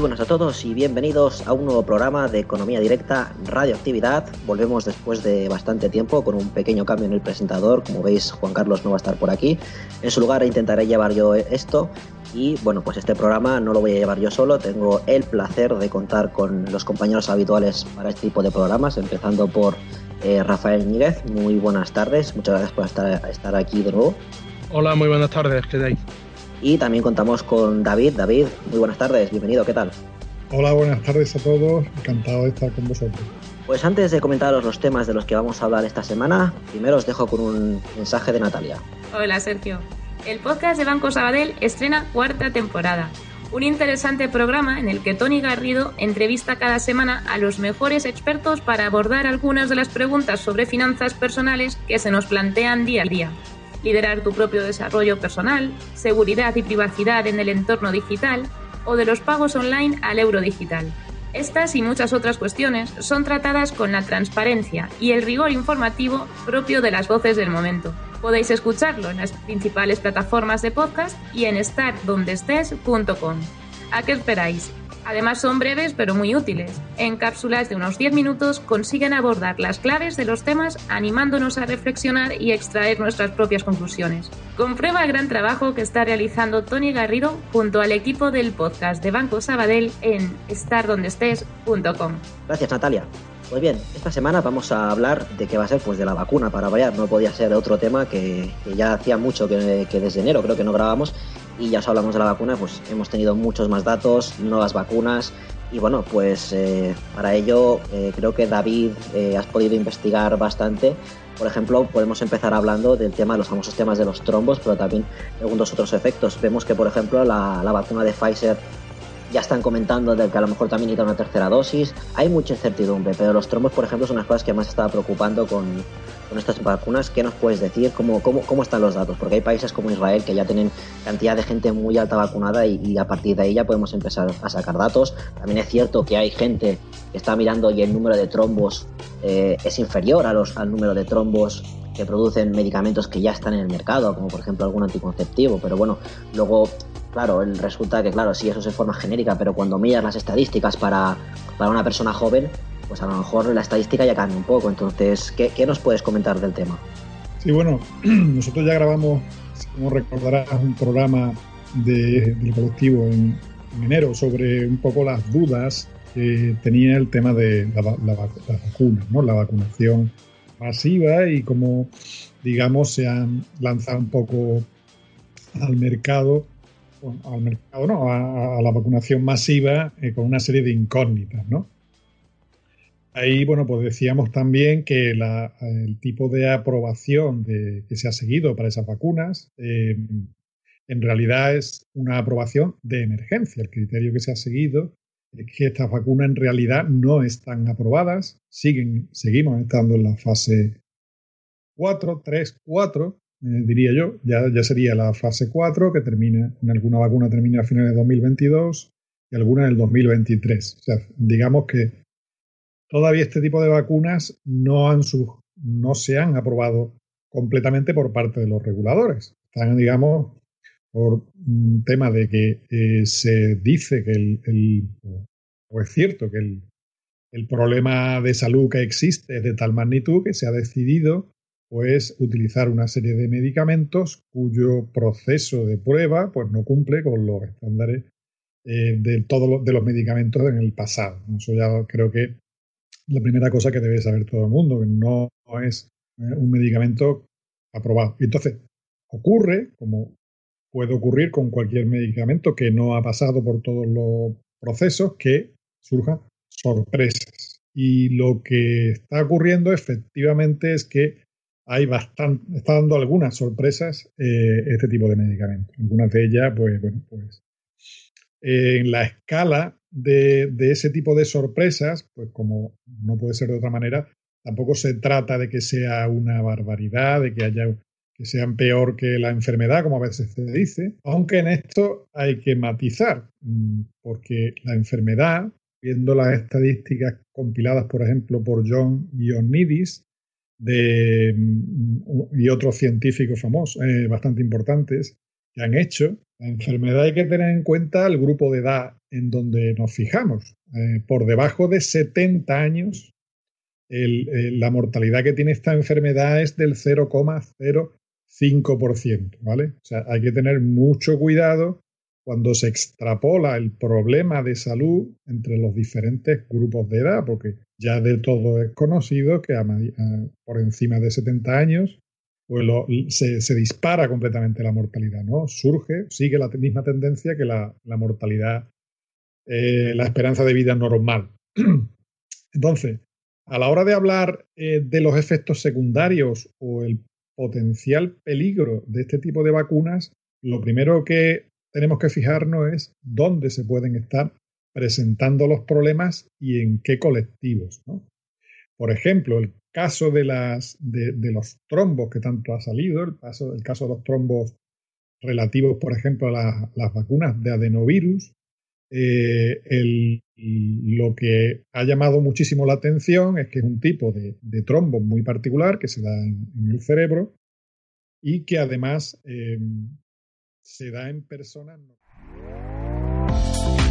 Muy buenas a todos y bienvenidos a un nuevo programa de Economía Directa Radioactividad. Volvemos después de bastante tiempo con un pequeño cambio en el presentador. Como veis, Juan Carlos no va a estar por aquí. En su lugar intentaré llevar yo esto. Y bueno, pues este programa no lo voy a llevar yo solo. Tengo el placer de contar con los compañeros habituales para este tipo de programas, empezando por eh, Rafael Níguez. Muy buenas tardes. Muchas gracias por estar, aquí de nuevo. Hola, muy buenas tardes. ¿Qué tal? Y también contamos con David. David, muy buenas tardes, bienvenido, ¿qué tal? Hola, buenas tardes a todos, encantado de estar con vosotros. Pues antes de comentaros los temas de los que vamos a hablar esta semana, primero os dejo con un mensaje de Natalia. Hola Sergio. El podcast de Banco Sabadell estrena cuarta temporada. Un interesante programa en el que Tony Garrido entrevista cada semana a los mejores expertos para abordar algunas de las preguntas sobre finanzas personales que se nos plantean día a día liderar tu propio desarrollo personal, seguridad y privacidad en el entorno digital o de los pagos online al euro digital. Estas y muchas otras cuestiones son tratadas con la transparencia y el rigor informativo propio de las voces del momento. Podéis escucharlo en las principales plataformas de podcast y en estardondestes.com. ¿A qué esperáis? Además son breves pero muy útiles. En cápsulas de unos 10 minutos consiguen abordar las claves de los temas animándonos a reflexionar y extraer nuestras propias conclusiones. Comprueba el gran trabajo que está realizando Tony Garrido junto al equipo del podcast de Banco Sabadell en estardondestes.com. Gracias Natalia. Pues bien, esta semana vamos a hablar de qué va a ser pues de la vacuna para variar. No podía ser otro tema que, ya hacía mucho que, que desde enero creo que no grabamos y ya os hablamos de la vacuna, pues hemos tenido muchos más datos, nuevas vacunas y bueno, pues eh, para ello eh, creo que David eh, has podido investigar bastante. Por ejemplo, podemos empezar hablando del tema de los famosos temas de los trombos, pero también algunos otros efectos. Vemos que, por ejemplo, la, la vacuna de Pfizer ya están comentando de que a lo mejor también necesita una tercera dosis. Hay mucha incertidumbre, pero los trombos, por ejemplo, son las cosas que más estaba preocupando con, con estas vacunas. ¿Qué nos puedes decir? ¿Cómo, cómo, cómo están los datos? Porque hay países como Israel que ya tienen cantidad de gente muy alta vacunada y, y, a partir de ahí ya podemos empezar a sacar datos. También es cierto que hay gente que está mirando y el número de trombos eh, es inferior a los, al número de trombos que producen medicamentos que ya están en el mercado, como por ejemplo algún anticonceptivo. Pero bueno, luego claro, resulta que, claro, sí, eso es de forma genérica, pero cuando miras las estadísticas para, para una persona joven, pues a lo mejor la estadística ya cambia un poco. Entonces, ¿qué, nos puedes comentar del tema? Sí, bueno, nosotros ya grabamos, como recordarás, un programa de, del colectivo en, en, enero sobre un poco las dudas que tenía el tema de la, la, la vacuna, ¿no? la vacunación masiva y cómo, digamos, se han lanzado un poco al mercado al mercado, ¿no? A, la vacunación masiva eh, con una serie de incógnitas, ¿no? Ahí, bueno, pues decíamos también que el tipo de aprobación de, que se ha seguido para esas vacunas eh, en realidad es una aprobación de emergencia. El criterio que se ha seguido es que estas vacunas en realidad no están aprobadas, siguen, seguimos estando en la fase 4, 3, 4, eh, diría yo. Ya, ya sería la fase 4, que termina, en alguna vacuna termina a finales de 2022 y alguna en el 2023. O sea, digamos que todavía este tipo de vacunas no, han no se han aprobado completamente por parte de los reguladores. Están, digamos, por un tema de que eh, se dice que el, el, o es cierto que el, el problema de salud que existe es de tal magnitud que se ha decidido pues utilizar una serie de medicamentos cuyo proceso de prueba pues no cumple con los estándares eh, de todos los, de los medicamentos en el pasado. Eso ya creo que la primera cosa que debe saber todo el mundo, que no es un medicamento aprobado. Entonces ocurre, como puede ocurrir con cualquier medicamento que no ha pasado por todos los procesos, que surjan sorpresas. Y lo que está ocurriendo efectivamente es que hay bastante, está dando algunas sorpresas eh, este tipo de medicamentos. Algunas de ellas, pues, bueno, pues en la escala de, ese tipo de sorpresas, pues como no puede ser de otra manera, tampoco se trata de que sea una barbaridad, de que haya que sean peor que la enfermedad, como a veces se dice, aunque en esto hay que matizar, mm, porque la enfermedad, viendo las estadísticas compiladas, por ejemplo, por John Ioannidis de, mm, y otros científicos famosos, eh, bastante importantes, que han hecho, la enfermedad hay que tener en cuenta el grupo de edad en donde nos fijamos. Eh, por debajo de 70 años, la mortalidad que tiene esta enfermedad es del 0,05%, ¿vale? O sea, hay que tener mucho cuidado cuando se extrapola el problema de salud entre los diferentes grupos de edad, porque ya de todo es conocido que por encima de 70 años pues se, dispara completamente la mortalidad, ¿no? Surge, sigue la misma tendencia que la, mortalidad, eh, la esperanza de vida normal. Entonces, a la hora de hablar eh, de los efectos secundarios o el potencial peligro de este tipo de vacunas, lo primero que tenemos que fijarnos es dónde se pueden estar presentando los problemas y en qué colectivos. ¿no? Por ejemplo, el caso de, los trombos que tanto ha salido, el caso, el de los trombos relativos, por ejemplo, a las vacunas de adenovirus, eh, lo que ha llamado muchísimo la atención es que es un tipo de, de trombo muy particular que se da en, el cerebro y que además eh, se da en personas.